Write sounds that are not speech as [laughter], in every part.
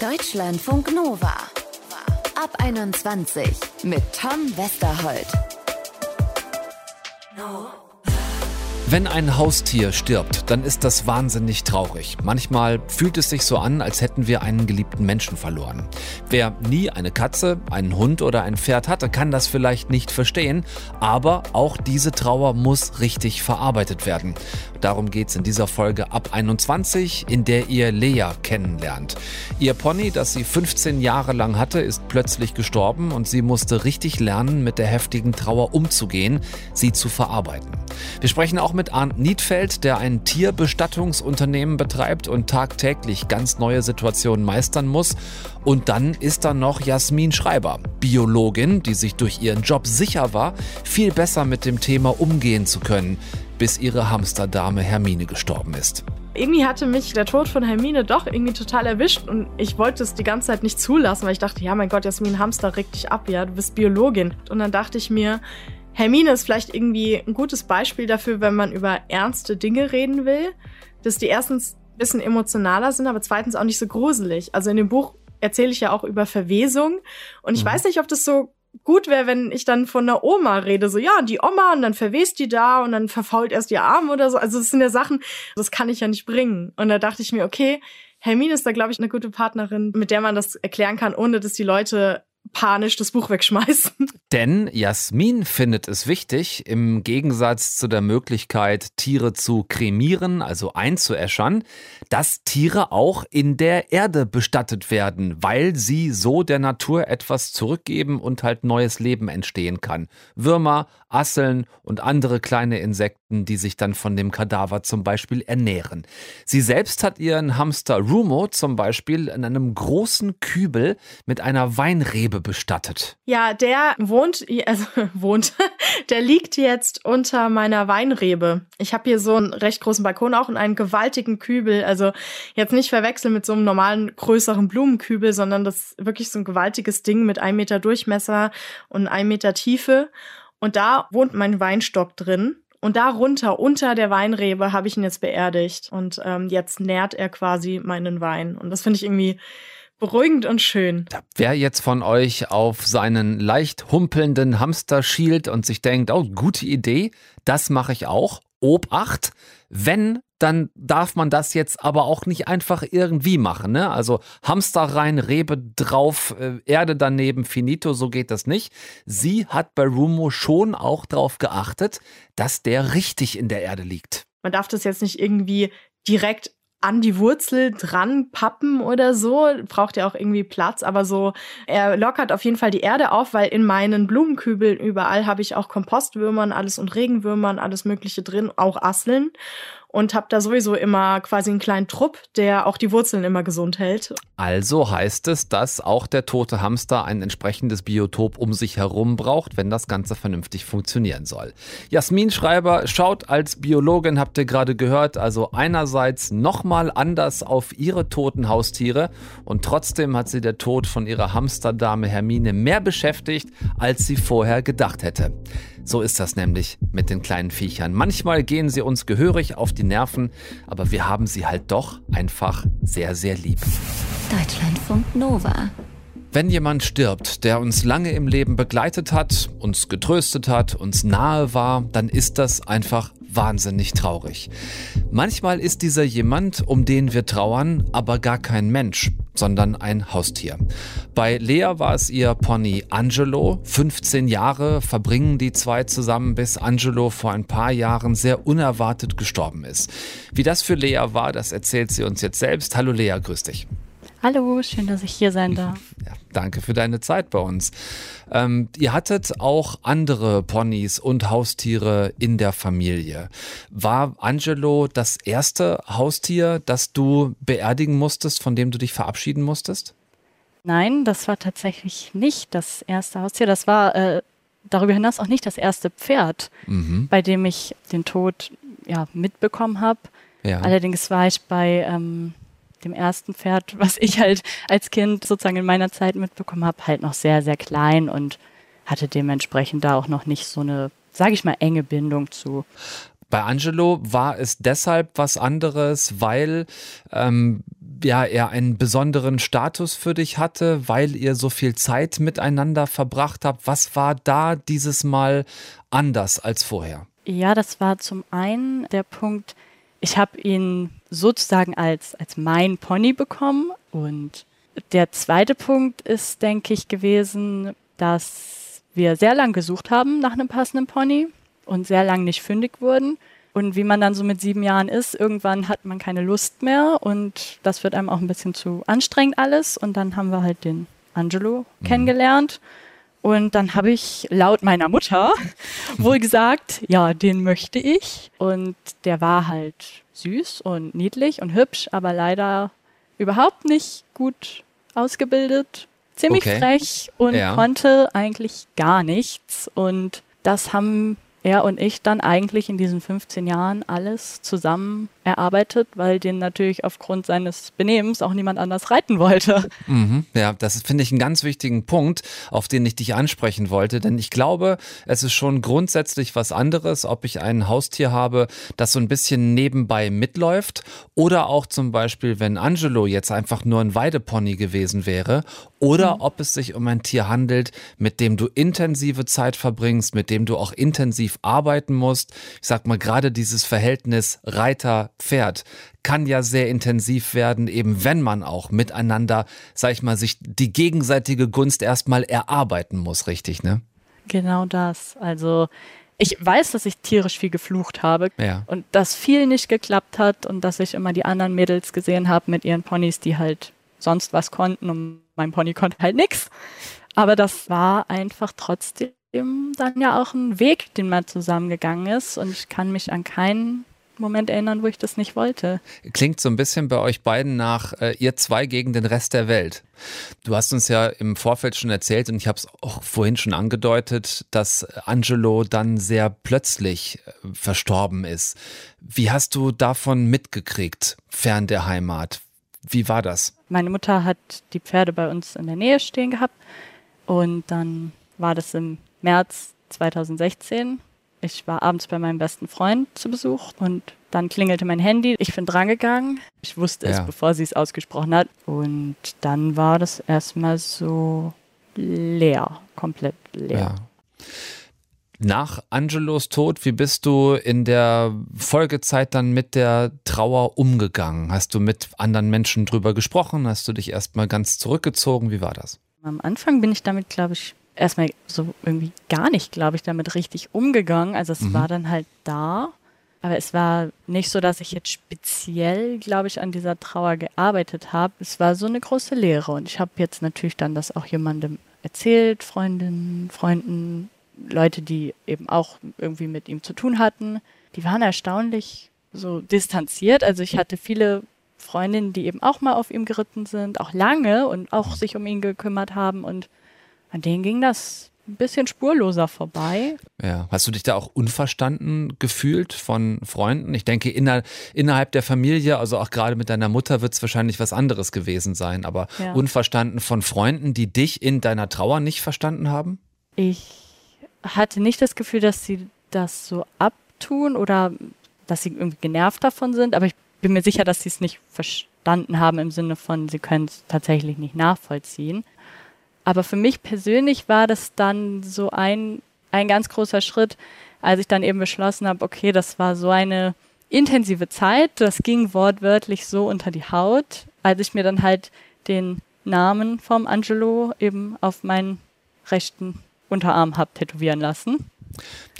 Deutschlandfunk Nova. Ab 21 mit Tom Westerholt. Wenn ein Haustier stirbt, dann ist das wahnsinnig traurig. Manchmal fühlt es sich so an, als hätten wir einen geliebten Menschen verloren. Wer nie eine Katze, einen Hund oder ein Pferd hatte, kann das vielleicht nicht verstehen, aber auch diese Trauer muss richtig verarbeitet werden. Darum geht's in dieser Folge ab 21, in der ihr Lea kennenlernt. Ihr Pony, das sie 15 Jahre lang hatte, ist plötzlich gestorben und sie musste richtig lernen, mit der heftigen Trauer umzugehen, sie zu verarbeiten. Wir sprechen auch mit Arndt Niedfeld, der ein Tierbestattungsunternehmen betreibt und tagtäglich ganz neue Situationen meistern muss. Und dann ist da noch Jasmin Schreiber, Biologin, die sich durch ihren Job sicher war, viel besser mit dem Thema umgehen zu können, bis ihre Hamsterdame Hermine gestorben ist irgendwie hatte mich der Tod von Hermine doch irgendwie total erwischt und ich wollte es die ganze Zeit nicht zulassen, weil ich dachte, ja mein Gott, Jasmin Hamster regt dich ab, ja, du bist Biologin. Und dann dachte ich mir, Hermine ist vielleicht irgendwie ein gutes Beispiel dafür, wenn man über ernste Dinge reden will, dass die erstens ein bisschen emotionaler sind, aber zweitens auch nicht so gruselig. Also in dem Buch erzähle ich ja auch über Verwesung und ich mhm. weiß nicht, ob das so gut wäre, wenn ich dann von einer Oma rede, so ja, die Oma und dann verwest die da und dann verfault erst ihr Arm oder so. Also das sind ja Sachen, das kann ich ja nicht bringen. Und da dachte ich mir, okay, Hermine ist da, glaube ich, eine gute Partnerin, mit der man das erklären kann, ohne dass die Leute panisch das Buch wegschmeißen. [laughs] Denn Jasmin findet es wichtig, im Gegensatz zu der Möglichkeit, Tiere zu kremieren, also einzuäschern, dass Tiere auch in der Erde bestattet werden, weil sie so der Natur etwas zurückgeben und halt neues Leben entstehen kann. Würmer, Asseln und andere kleine Insekten, die sich dann von dem Kadaver zum Beispiel ernähren. Sie selbst hat ihren Hamster Rumo zum Beispiel in einem großen Kübel mit einer Weinrebe bestattet. Ja, der wohnt, also [laughs] wohnt, [laughs] der liegt jetzt unter meiner Weinrebe. Ich habe hier so einen recht großen Balkon auch und einen gewaltigen Kübel. Also jetzt nicht verwechseln mit so einem normalen größeren Blumenkübel, sondern das ist wirklich so ein gewaltiges Ding mit einem Meter Durchmesser und einem Meter Tiefe. Und da wohnt mein Weinstock drin. Und darunter, unter der Weinrebe, habe ich ihn jetzt beerdigt. Und ähm, jetzt nährt er quasi meinen Wein. Und das finde ich irgendwie beruhigend und schön. Wer jetzt von euch auf seinen leicht humpelnden Hamster schielt und sich denkt, oh, gute Idee, das mache ich auch. Obacht, wenn, dann darf man das jetzt aber auch nicht einfach irgendwie machen. Ne? Also Hamster rein, Rebe drauf, äh, Erde daneben, finito, so geht das nicht. Sie hat bei Rumo schon auch darauf geachtet, dass der richtig in der Erde liegt. Man darf das jetzt nicht irgendwie direkt an die Wurzel dran pappen oder so. Braucht ja auch irgendwie Platz, aber so, er lockert auf jeden Fall die Erde auf, weil in meinen Blumenkübeln überall habe ich auch Kompostwürmern, alles und Regenwürmern, alles Mögliche drin, auch Asseln und habe da sowieso immer quasi einen kleinen Trupp, der auch die Wurzeln immer gesund hält. Also heißt es, dass auch der tote Hamster ein entsprechendes Biotop um sich herum braucht, wenn das Ganze vernünftig funktionieren soll. Jasmin Schreiber schaut als Biologin, habt ihr gerade gehört, also einerseits nochmal anders auf ihre toten Haustiere und trotzdem hat sie der Tod von ihrer Hamsterdame Hermine mehr beschäftigt, als sie vorher gedacht hätte. So ist das nämlich mit den kleinen Viechern. Manchmal gehen sie uns gehörig auf die Nerven, aber wir haben sie halt doch einfach sehr, sehr lieb. Deutschlandfunk Nova. Wenn jemand stirbt, der uns lange im Leben begleitet hat, uns getröstet hat, uns nahe war, dann ist das einfach wahnsinnig traurig. Manchmal ist dieser jemand, um den wir trauern, aber gar kein Mensch, sondern ein Haustier. Bei Lea war es ihr Pony Angelo. 15 Jahre verbringen die zwei zusammen, bis Angelo vor ein paar Jahren sehr unerwartet gestorben ist. Wie das für Lea war, das erzählt sie uns jetzt selbst. Hallo Lea, grüß dich. Hallo, schön, dass ich hier sein darf. Ja, danke für deine Zeit bei uns. Ähm, ihr hattet auch andere Ponys und Haustiere in der Familie. War Angelo das erste Haustier, das du beerdigen musstest, von dem du dich verabschieden musstest? Nein, das war tatsächlich nicht das erste Haustier. Das war äh, darüber hinaus auch nicht das erste Pferd, mhm. bei dem ich den Tod ja, mitbekommen habe. Ja. Allerdings war ich bei ähm, dem ersten Pferd, was ich halt als Kind sozusagen in meiner Zeit mitbekommen habe, halt noch sehr, sehr klein und hatte dementsprechend da auch noch nicht so eine, sage ich mal, enge Bindung zu. Bei Angelo war es deshalb was anderes, weil ähm, ja, er einen besonderen Status für dich hatte, weil ihr so viel Zeit miteinander verbracht habt. Was war da dieses Mal anders als vorher? Ja, das war zum einen der Punkt, ich habe ihn sozusagen als, als mein Pony bekommen. Und der zweite Punkt ist, denke ich, gewesen, dass wir sehr lang gesucht haben nach einem passenden Pony und sehr lang nicht fündig wurden. Und wie man dann so mit sieben Jahren ist, irgendwann hat man keine Lust mehr und das wird einem auch ein bisschen zu anstrengend alles. Und dann haben wir halt den Angelo mhm. kennengelernt. Und dann habe ich laut meiner Mutter [laughs] wohl gesagt, ja, den möchte ich. Und der war halt süß und niedlich und hübsch, aber leider überhaupt nicht gut ausgebildet, ziemlich okay. frech und ja. konnte eigentlich gar nichts. Und das haben er und ich dann eigentlich in diesen 15 Jahren alles zusammen erarbeitet, weil den natürlich aufgrund seines Benehmens auch niemand anders reiten wollte. Mhm, ja, das finde ich einen ganz wichtigen Punkt, auf den ich dich ansprechen wollte, denn ich glaube, es ist schon grundsätzlich was anderes, ob ich ein Haustier habe, das so ein bisschen nebenbei mitläuft oder auch zum Beispiel, wenn Angelo jetzt einfach nur ein Weidepony gewesen wäre oder mhm. ob es sich um ein Tier handelt, mit dem du intensive Zeit verbringst, mit dem du auch intensiv arbeiten musst. Ich sag mal, gerade dieses Verhältnis Reiter-Pferd kann ja sehr intensiv werden, eben wenn man auch miteinander, sag ich mal, sich die gegenseitige Gunst erstmal erarbeiten muss, richtig, ne? Genau das. Also ich weiß, dass ich tierisch viel geflucht habe ja. und dass viel nicht geklappt hat und dass ich immer die anderen Mädels gesehen habe mit ihren Ponys, die halt sonst was konnten und mein Pony konnte halt nichts. Aber das war einfach trotzdem dann ja auch ein Weg, den man zusammengegangen ist. Und ich kann mich an keinen Moment erinnern, wo ich das nicht wollte. Klingt so ein bisschen bei euch beiden nach äh, ihr zwei gegen den Rest der Welt. Du hast uns ja im Vorfeld schon erzählt und ich habe es auch vorhin schon angedeutet, dass Angelo dann sehr plötzlich äh, verstorben ist. Wie hast du davon mitgekriegt, fern der Heimat? Wie war das? Meine Mutter hat die Pferde bei uns in der Nähe stehen gehabt und dann war das im März 2016. Ich war abends bei meinem besten Freund zu Besuch und dann klingelte mein Handy. Ich bin drangegangen. Ich wusste es, bevor sie es ausgesprochen hat. Und dann war das erstmal so leer, komplett leer. Ja. Nach Angelos Tod, wie bist du in der Folgezeit dann mit der Trauer umgegangen? Hast du mit anderen Menschen drüber gesprochen? Hast du dich erstmal ganz zurückgezogen? Wie war das? Am Anfang bin ich damit, glaube ich, erstmal so irgendwie gar nicht, glaube ich, damit richtig umgegangen. Also es mhm. war dann halt da. Aber es war nicht so, dass ich jetzt speziell, glaube ich, an dieser Trauer gearbeitet habe. Es war so eine große Lehre. Und ich habe jetzt natürlich dann das auch jemandem erzählt, Freundinnen, Freunden, Leute, die eben auch irgendwie mit ihm zu tun hatten, die waren erstaunlich so distanziert. Also ich hatte viele Freundinnen, die eben auch mal auf ihm geritten sind, auch lange und auch sich um ihn gekümmert haben und an denen ging das ein bisschen spurloser vorbei. Ja, hast du dich da auch unverstanden gefühlt von Freunden? Ich denke, inner, innerhalb der Familie, also auch gerade mit deiner Mutter, wird es wahrscheinlich was anderes gewesen sein, aber ja. unverstanden von Freunden, die dich in deiner Trauer nicht verstanden haben? Ich hatte nicht das Gefühl, dass sie das so abtun oder dass sie irgendwie genervt davon sind, aber ich bin mir sicher, dass sie es nicht verstanden haben im Sinne von, sie können es tatsächlich nicht nachvollziehen. Aber für mich persönlich war das dann so ein, ein ganz großer Schritt, als ich dann eben beschlossen habe, okay, das war so eine intensive Zeit, das ging wortwörtlich so unter die Haut, als ich mir dann halt den Namen vom Angelo eben auf meinen rechten Unterarm habe tätowieren lassen.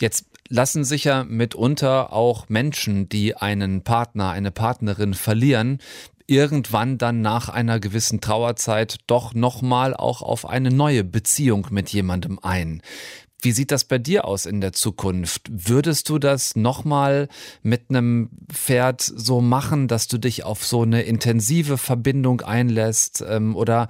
Jetzt lassen sich ja mitunter auch Menschen, die einen Partner, eine Partnerin verlieren, irgendwann dann nach einer gewissen Trauerzeit doch nochmal auch auf eine neue Beziehung mit jemandem ein. Wie sieht das bei dir aus in der Zukunft? Würdest du das nochmal mit einem Pferd so machen, dass du dich auf so eine intensive Verbindung einlässt? Ähm, oder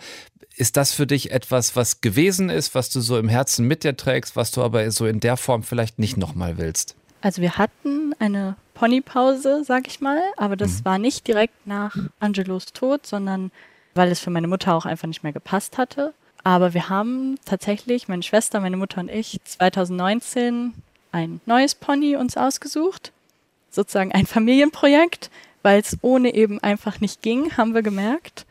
ist das für dich etwas, was gewesen ist, was du so im Herzen mit dir trägst, was du aber so in der Form vielleicht nicht nochmal willst? Also wir hatten eine Ponypause, sag ich mal, aber das mhm. war nicht direkt nach Angelos Tod, sondern weil es für meine Mutter auch einfach nicht mehr gepasst hatte. Aber wir haben tatsächlich, meine Schwester, meine Mutter und ich, 2019 ein neues Pony uns ausgesucht. Sozusagen ein Familienprojekt. weil es ohne eben einfach nicht ging, haben wir gemerkt.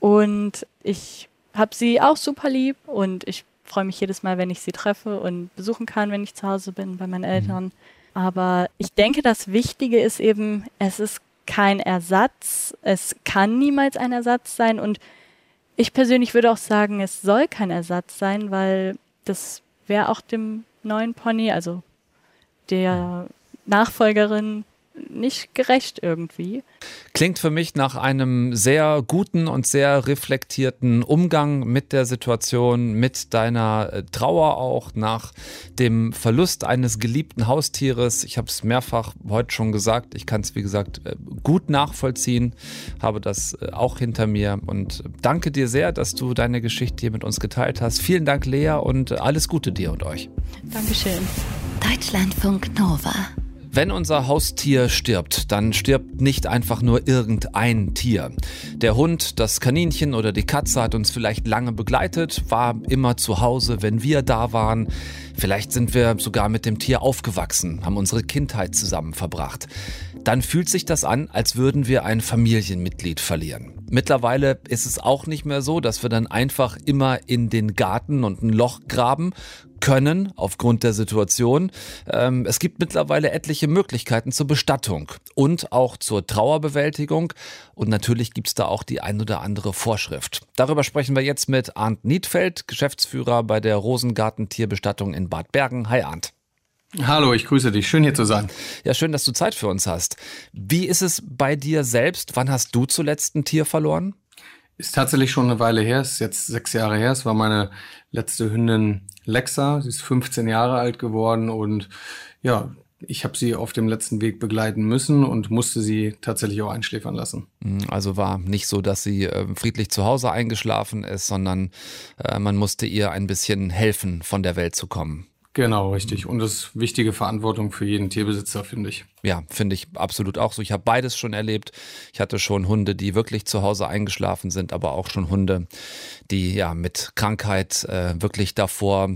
Und ich habe sie auch super lieb und ich freue mich jedes Mal, wenn ich sie treffe und besuchen kann, wenn ich zu Hause bin bei meinen Eltern. Mhm. Aber ich denke, das Wichtige ist eben, es ist kein Ersatz. Es kann niemals ein Ersatz sein. Und ich persönlich würde auch sagen, es soll kein Ersatz sein, weil das wäre auch dem neuen Pony, also der Nachfolgerin, nicht gerecht irgendwie. Klingt für mich nach einem sehr guten und sehr reflektierten Umgang mit der Situation, mit deiner äh, Trauer auch nach dem Verlust eines geliebten Haustieres. Ich habe es mehrfach heute schon gesagt. Ich kann es, wie gesagt, äh, gut nachvollziehen, habe das äh, auch hinter mir und danke dir sehr, dass du deine Geschichte hier mit uns geteilt hast. Vielen Dank, Lea, und alles Gute dir und euch. Dankeschön. Deutschlandfunk Nova. Wenn unser Haustier stirbt, dann stirbt nicht einfach nur irgendein Tier. Der Hund, das Kaninchen oder die Katze hat uns vielleicht lange begleitet, war immer zu Hause, wenn wir da waren. Vielleicht sind wir sogar mit dem Tier aufgewachsen, haben unsere Kindheit zusammen verbracht. Dann fühlt sich das an, als würden wir ein Familienmitglied verlieren. Mittlerweile ist es auch nicht mehr so, dass wir dann einfach immer in den Garten und ein Loch graben können aufgrund der Situation. Ähm, es gibt mittlerweile etliche Möglichkeiten zur Bestattung und auch zur Trauerbewältigung. Und natürlich gibt es da auch die ein oder andere Vorschrift. Darüber sprechen wir jetzt mit Arndt Niedfeld, Geschäftsführer bei der Rosengarten Tierbestattung in Bad Bergen. Hi Arndt. Hallo, ich grüße dich. Schön hier zu sein. Ja, schön, dass du Zeit für uns hast. Wie ist es bei dir selbst? Wann hast du zuletzt ein Tier verloren? Ist tatsächlich schon eine Weile her, ist jetzt sechs Jahre her. Es war meine letzte Hündin Lexa. Sie ist 15 Jahre alt geworden und ja, ich habe sie auf dem letzten Weg begleiten müssen und musste sie tatsächlich auch einschläfern lassen. Mhm, also war nicht so, dass sie äh, friedlich zu Hause eingeschlafen ist, sondern äh, man musste ihr ein bisschen helfen, von der Welt zu kommen. Genau, richtig. Und das ist wichtige Verantwortung für jeden Tierbesitzer, finde ich. Ja, finde ich absolut auch so. Ich habe beides schon erlebt. Ich hatte schon Hunde, die wirklich zu Hause eingeschlafen sind, aber auch schon Hunde, die ja mit Krankheit äh, wirklich davor,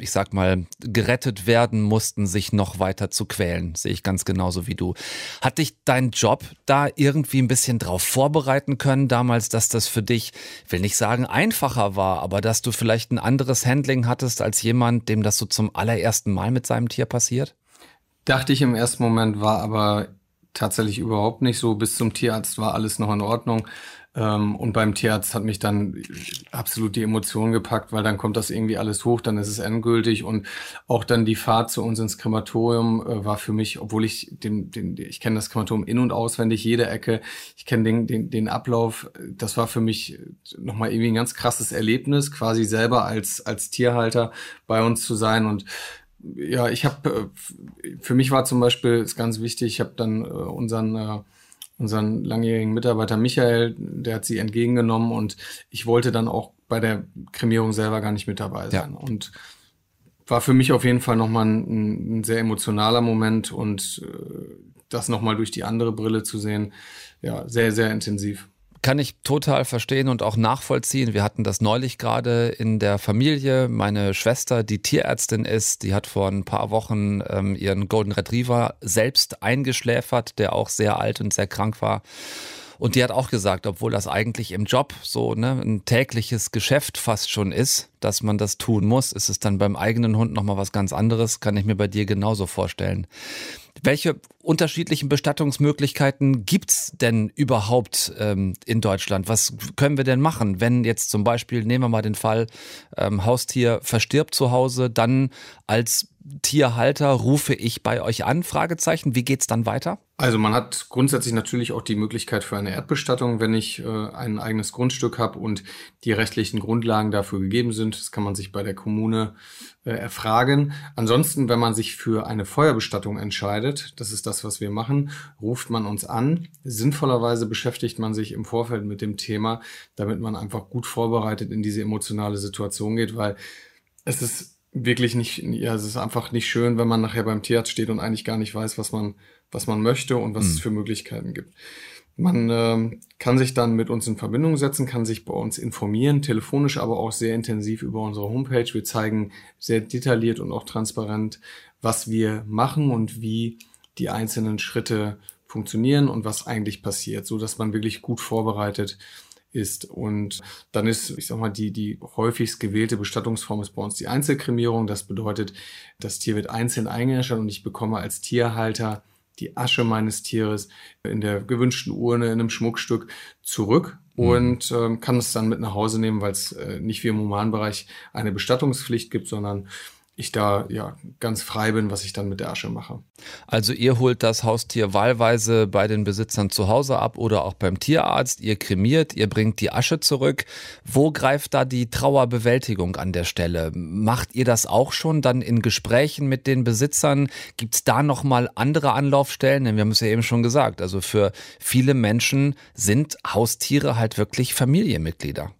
ich sag mal, gerettet werden mussten, sich noch weiter zu quälen. Sehe ich ganz genauso wie du. Hat dich dein Job da irgendwie ein bisschen drauf vorbereiten können damals, dass das für dich, will nicht sagen einfacher war, aber dass du vielleicht ein anderes Handling hattest als jemand, dem das so zum allerersten Mal mit seinem Tier passiert? Dachte ich im ersten Moment, war aber tatsächlich überhaupt nicht so. Bis zum Tierarzt war alles noch in Ordnung. Ähm, und beim Tierarzt hat mich dann absolut die Emotion gepackt, weil dann kommt das irgendwie alles hoch, dann ist es endgültig. Und auch dann die Fahrt zu uns ins Krematorium äh, war für mich, obwohl ich den, den, ich kenne das Krematorium in- und auswendig, jede Ecke, ich kenne den, den, den Ablauf, das war für mich nochmal irgendwie ein ganz krasses Erlebnis, quasi selber als, als Tierhalter bei uns zu sein und ja, ich habe, äh, für mich war zum Beispiel, ist ganz wichtig, ich habe dann äh, unseren, äh, unseren langjährigen Mitarbeiter Michael, der hat sie entgegengenommen und ich wollte dann auch bei der Kremierung selber gar nicht mit dabei sein. Ja. Und war für mich auf jeden Fall nochmal ein, ein sehr emotionaler Moment und das nochmal durch die andere Brille zu sehen, ja, sehr, sehr intensiv. Kann ich total verstehen und auch nachvollziehen. Wir hatten das neulich gerade in der Familie. Meine Schwester, die Tierärztin ist, die hat vor ein paar Wochen ähm, ihren Golden Retriever selbst eingeschläfert, der auch sehr alt und sehr krank war. Und die hat auch gesagt, obwohl das eigentlich im Job so ne, ein tägliches Geschäft fast schon ist, dass man das tun muss, ist es dann beim eigenen Hund nochmal was ganz anderes, kann ich mir bei dir genauso vorstellen. Welche unterschiedlichen Bestattungsmöglichkeiten gibt's denn überhaupt ähm, in Deutschland? Was können wir denn machen, wenn jetzt zum Beispiel, nehmen wir mal den Fall, ähm, Haustier verstirbt zu Hause, dann als Tierhalter rufe ich bei euch an? Fragezeichen. Wie geht's dann weiter? Also man hat grundsätzlich natürlich auch die Möglichkeit für eine Erdbestattung, wenn ich äh, ein eigenes Grundstück habe und die rechtlichen Grundlagen dafür gegeben sind. Das kann man sich bei der Kommune äh, erfragen. Ansonsten, wenn man sich für eine Feuerbestattung entscheidet, das ist das, was wir machen, ruft man uns an. Sinnvollerweise beschäftigt man sich im Vorfeld mit dem Thema, damit man einfach gut vorbereitet in diese emotionale Situation geht, weil es ist wirklich nicht, ja, es ist einfach nicht schön, wenn man nachher beim Tierarzt steht und eigentlich gar nicht weiß, was man, was man möchte und was mhm. es für Möglichkeiten gibt. Man ähm, kann sich dann mit uns in Verbindung setzen, kann sich bei uns informieren, telefonisch, aber auch sehr intensiv über unsere Homepage. Wir zeigen sehr detailliert und auch transparent, was wir machen und wie die einzelnen Schritte funktionieren und was eigentlich passiert, so dass man wirklich gut vorbereitet ist. Und dann ist, ich sag mal, die, die häufigst gewählte Bestattungsform ist bei uns die Einzelkremierung. Das bedeutet, das Tier wird einzeln eingeäschert und ich bekomme als Tierhalter die Asche meines Tieres in der gewünschten Urne, in einem Schmuckstück zurück mhm. und ähm, kann es dann mit nach Hause nehmen, weil es äh, nicht wie im Humanbereich eine Bestattungspflicht gibt, sondern ich da ja ganz frei bin, was ich dann mit der Asche mache. Also ihr holt das Haustier wahlweise bei den Besitzern zu Hause ab oder auch beim Tierarzt, ihr kremiert, ihr bringt die Asche zurück. Wo greift da die Trauerbewältigung an der Stelle? Macht ihr das auch schon dann in Gesprächen mit den Besitzern? Gibt es da nochmal andere Anlaufstellen? Denn wir haben es ja eben schon gesagt, also für viele Menschen sind Haustiere halt wirklich Familienmitglieder.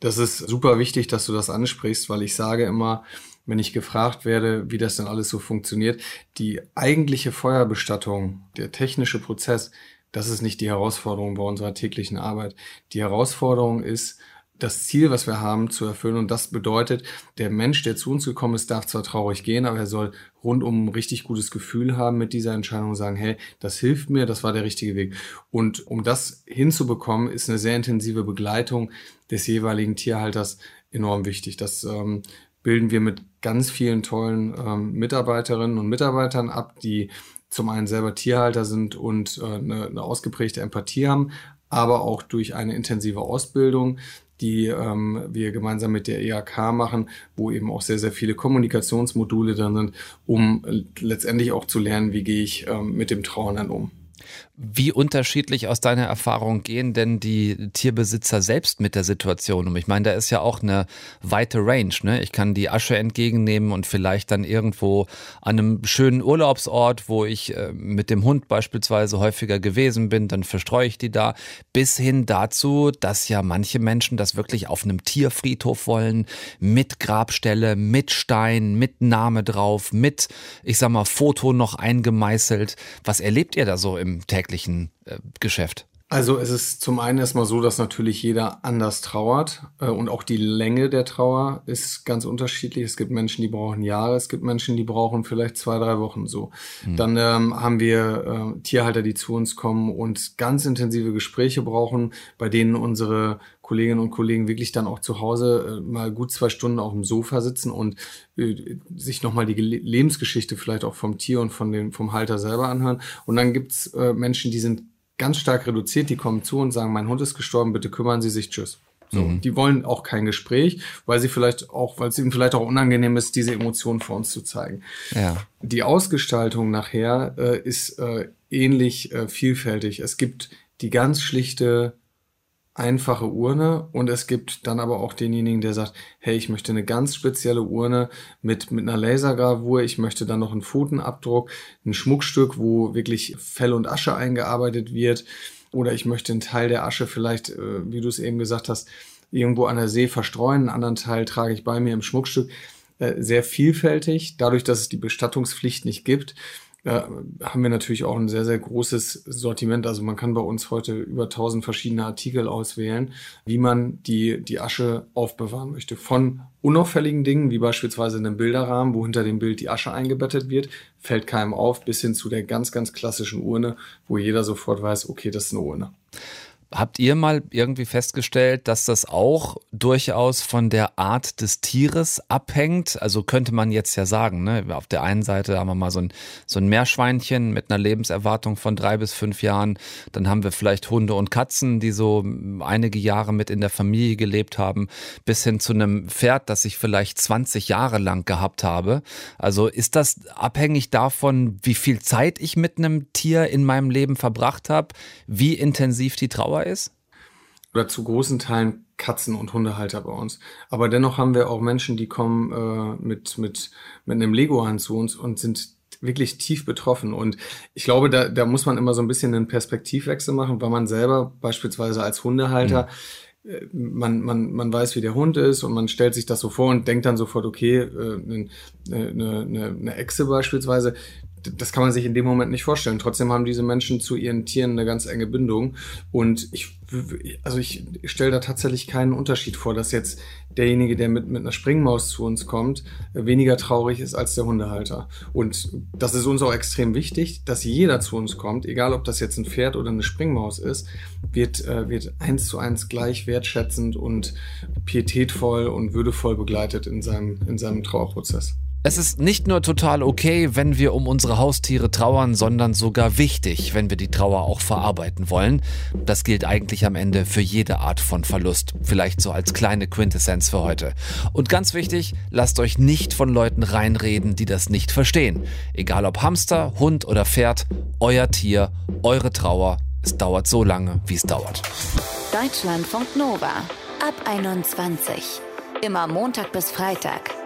Das ist super wichtig, dass du das ansprichst, weil ich sage immer, wenn ich gefragt werde, wie das denn alles so funktioniert, die eigentliche Feuerbestattung, der technische Prozess, das ist nicht die Herausforderung bei unserer täglichen Arbeit. Die Herausforderung ist, das Ziel, was wir haben, zu erfüllen. Und das bedeutet, der Mensch, der zu uns gekommen ist, darf zwar traurig gehen, aber er soll rundum ein richtig gutes Gefühl haben mit dieser Entscheidung und sagen, hey, das hilft mir, das war der richtige Weg. Und um das hinzubekommen, ist eine sehr intensive Begleitung des jeweiligen Tierhalters enorm wichtig. Das ähm, bilden wir mit ganz vielen tollen ähm, Mitarbeiterinnen und Mitarbeitern ab, die zum einen selber Tierhalter sind und äh, eine, eine ausgeprägte Empathie haben, aber auch durch eine intensive Ausbildung, die ähm, wir gemeinsam mit der EAK machen, wo eben auch sehr, sehr viele Kommunikationsmodule drin sind, um äh, letztendlich auch zu lernen, wie gehe ich ähm, mit dem Trauernden um. Wie unterschiedlich aus deiner Erfahrung gehen denn die Tierbesitzer selbst mit der Situation um? Ich meine, da ist ja auch eine weite Range. Ne? Ich kann die Asche entgegennehmen und vielleicht dann irgendwo an einem schönen Urlaubsort, wo ich äh, mit dem Hund beispielsweise häufiger gewesen bin, dann verstreue ich die da. Bis hin dazu, dass ja manche Menschen das wirklich auf einem Tierfriedhof wollen, mit Grabstelle, mit Stein, mit Name drauf, mit, ich sag mal, Foto noch eingemeißelt. Was erlebt ihr da so im täglichen täglichen äh, Geschäft? Also es ist zum einen erstmal so, dass natürlich jeder anders trauert äh, und auch die Länge der Trauer ist ganz unterschiedlich. Es gibt Menschen, die brauchen Jahre, es gibt Menschen, die brauchen vielleicht zwei, drei Wochen so. Mhm. Dann ähm, haben wir äh, Tierhalter, die zu uns kommen und ganz intensive Gespräche brauchen, bei denen unsere Kolleginnen und Kollegen wirklich dann auch zu Hause äh, mal gut zwei Stunden auf dem Sofa sitzen und äh, sich nochmal die Lebensgeschichte vielleicht auch vom Tier und von den, vom Halter selber anhören. Und dann gibt's äh, Menschen, die sind ganz stark reduziert, die kommen zu und sagen, mein Hund ist gestorben, bitte kümmern Sie sich, tschüss. So, mhm. die wollen auch kein Gespräch, weil sie vielleicht auch, weil es ihnen vielleicht auch unangenehm ist, diese Emotionen vor uns zu zeigen. Ja. Die Ausgestaltung nachher äh, ist äh, ähnlich äh, vielfältig. Es gibt die ganz schlichte einfache Urne und es gibt dann aber auch denjenigen, der sagt, hey, ich möchte eine ganz spezielle Urne mit, mit einer Lasergravur, ich möchte dann noch einen Pfotenabdruck, ein Schmuckstück, wo wirklich Fell und Asche eingearbeitet wird. Oder ich möchte einen Teil der Asche vielleicht, äh, wie du es eben gesagt hast, irgendwo an der See verstreuen, einen anderen Teil trage ich bei mir im Schmuckstück. Äh, sehr vielfältig, dadurch, dass es die Bestattungspflicht nicht gibt, ja, haben wir natürlich auch ein sehr, sehr großes Sortiment. Also man kann bei uns heute über 1000 verschiedene Artikel auswählen, wie man die, die Asche aufbewahren möchte. Von unauffälligen Dingen, wie beispielsweise einem Bilderrahmen, wo hinter dem Bild die Asche eingebettet wird, fällt keinem auf, bis hin zu der ganz, ganz klassischen Urne, wo jeder sofort weiß, okay, das ist eine Urne. Habt ihr mal irgendwie festgestellt, dass das auch durchaus von der Art des Tieres abhängt? Also könnte man jetzt ja sagen, ne? auf der einen Seite haben wir mal so ein, so ein Meerschweinchen mit einer Lebenserwartung von drei bis fünf Jahren. Dann haben wir vielleicht Hunde und Katzen, die so einige Jahre mit in der Familie gelebt haben, bis hin zu einem Pferd, das ich vielleicht 20 Jahre lang gehabt habe. Also ist das abhängig davon, wie viel Zeit ich mit einem Tier in meinem Leben verbracht habe, wie intensiv die Trauer Dauer ist? Oder zu großen Teilen Katzen- und Hundehalter bei uns. Aber dennoch haben wir auch Menschen, die kommen äh, mit, mit, mit einem Lego-Hand zu uns und sind wirklich tief betroffen. Und ich glaube, da, da muss man immer so ein bisschen einen Perspektivwechsel machen, weil man selber beispielsweise als Hundehalter mhm. man, man, man weiß, wie der Hund ist und man stellt sich das so vor und denkt dann sofort, okay, äh, eine, eine, eine Echse beispielsweise, das kann man sich in dem Moment nicht vorstellen. Trotzdem haben diese Menschen zu ihren Tieren eine ganz enge Bindung. Und ich, also ich stelle da tatsächlich keinen Unterschied vor, dass jetzt derjenige, der mit, mit einer Springmaus zu uns kommt, weniger traurig ist als der Hundehalter. Und das ist uns auch extrem wichtig, dass jeder zu uns kommt, egal ob das jetzt ein Pferd oder eine Springmaus ist, wird, äh, wird eins zu eins gleich wertschätzend und pietätvoll und würdevoll begleitet in seinem, in seinem Trauerprozess. Es ist nicht nur total okay, wenn wir um unsere Haustiere trauern, sondern sogar wichtig, wenn wir die Trauer auch verarbeiten wollen. Das gilt eigentlich am Ende für jede Art von Verlust. Vielleicht so als kleine Quintessenz für heute. Und ganz wichtig, lasst euch nicht von Leuten reinreden, die das nicht verstehen. Egal ob Hamster, Hund oder Pferd, euer Tier, eure Trauer. Es dauert so lange, wie es dauert. Deutschlandfunk Nova ab 21. Immer Montag bis Freitag